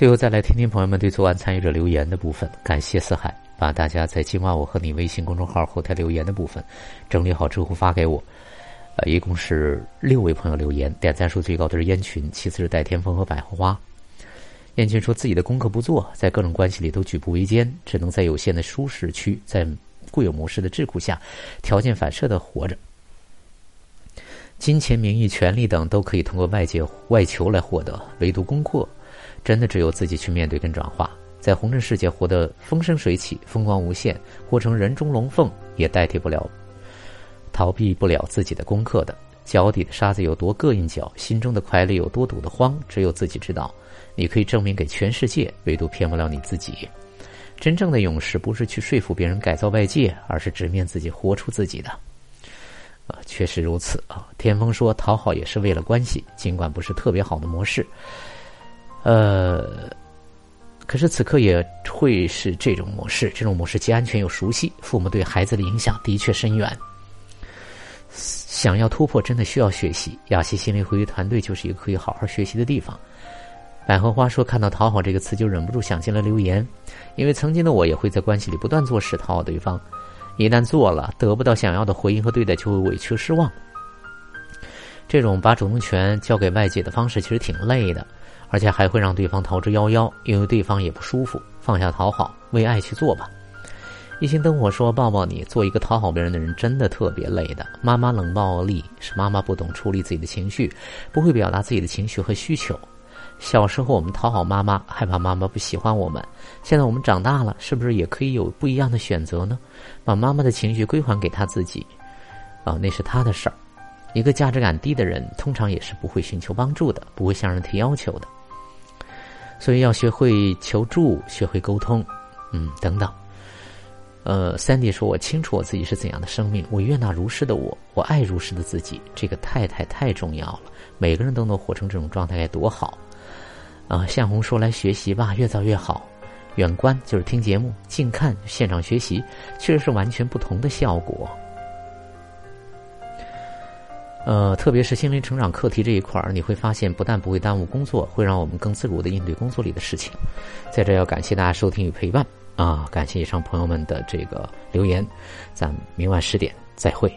最后再来听听朋友们对昨晚参与者留言的部分，感谢四海把大家在今晚我和你微信公众号后台留言的部分整理好之后发给我。呃，一共是六位朋友留言，点赞数最高的是燕群，其次是戴天风和百合花。燕群说自己的功课不做，在各种关系里都举步维艰，只能在有限的舒适区，在固有模式的桎梏下，条件反射的活着。金钱、名誉、权利等都可以通过外界外求来获得，唯独功课，真的只有自己去面对跟转化。在红尘世界活得风生水起、风光无限，活成人中龙凤，也代替不了。逃避不了自己的功课的，脚底的沙子有多膈应脚，心中的快乐有多堵得慌，只有自己知道。你可以证明给全世界，唯独骗不了你自己。真正的勇士不是去说服别人改造外界，而是直面自己，活出自己的。啊，确实如此啊。天风说讨好也是为了关系，尽管不是特别好的模式。呃，可是此刻也会是这种模式，这种模式既安全又熟悉。父母对孩子的影响的确深远。想要突破，真的需要学习。雅西心灵会议团队就是一个可以好好学习的地方。百合花说：“看到‘讨好’这个词，就忍不住想进了留言，因为曾经的我也会在关系里不断做事讨好对方，一旦做了得不到想要的回应和对待，就会委屈失望。这种把主动权交给外界的方式，其实挺累的，而且还会让对方逃之夭夭，因为对方也不舒服。放下讨好，为爱去做吧。”一心灯火说：“抱抱你，做一个讨好别人的人，真的特别累的。妈妈冷暴力是妈妈不懂处理自己的情绪，不会表达自己的情绪和需求。小时候我们讨好妈妈，害怕妈妈不喜欢我们。现在我们长大了，是不是也可以有不一样的选择呢？把妈妈的情绪归还给她自己，啊，那是她的事儿。一个价值感低的人，通常也是不会寻求帮助的，不会向人提要求的。所以要学会求助，学会沟通，嗯，等等。”呃，三弟说：“我清楚我自己是怎样的生命，我悦纳如是的我，我爱如是的自己。这个太太太重要了，每个人都能活成这种状态该多好！”啊，向红说：“来学习吧，越早越好。远观就是听节目，近看现场学习，确实是完全不同的效果。呃，特别是心灵成长课题这一块儿，你会发现，不但不会耽误工作，会让我们更自如的应对工作里的事情。在这要感谢大家收听与陪伴。”啊，感谢以上朋友们的这个留言，咱们明晚十点再会。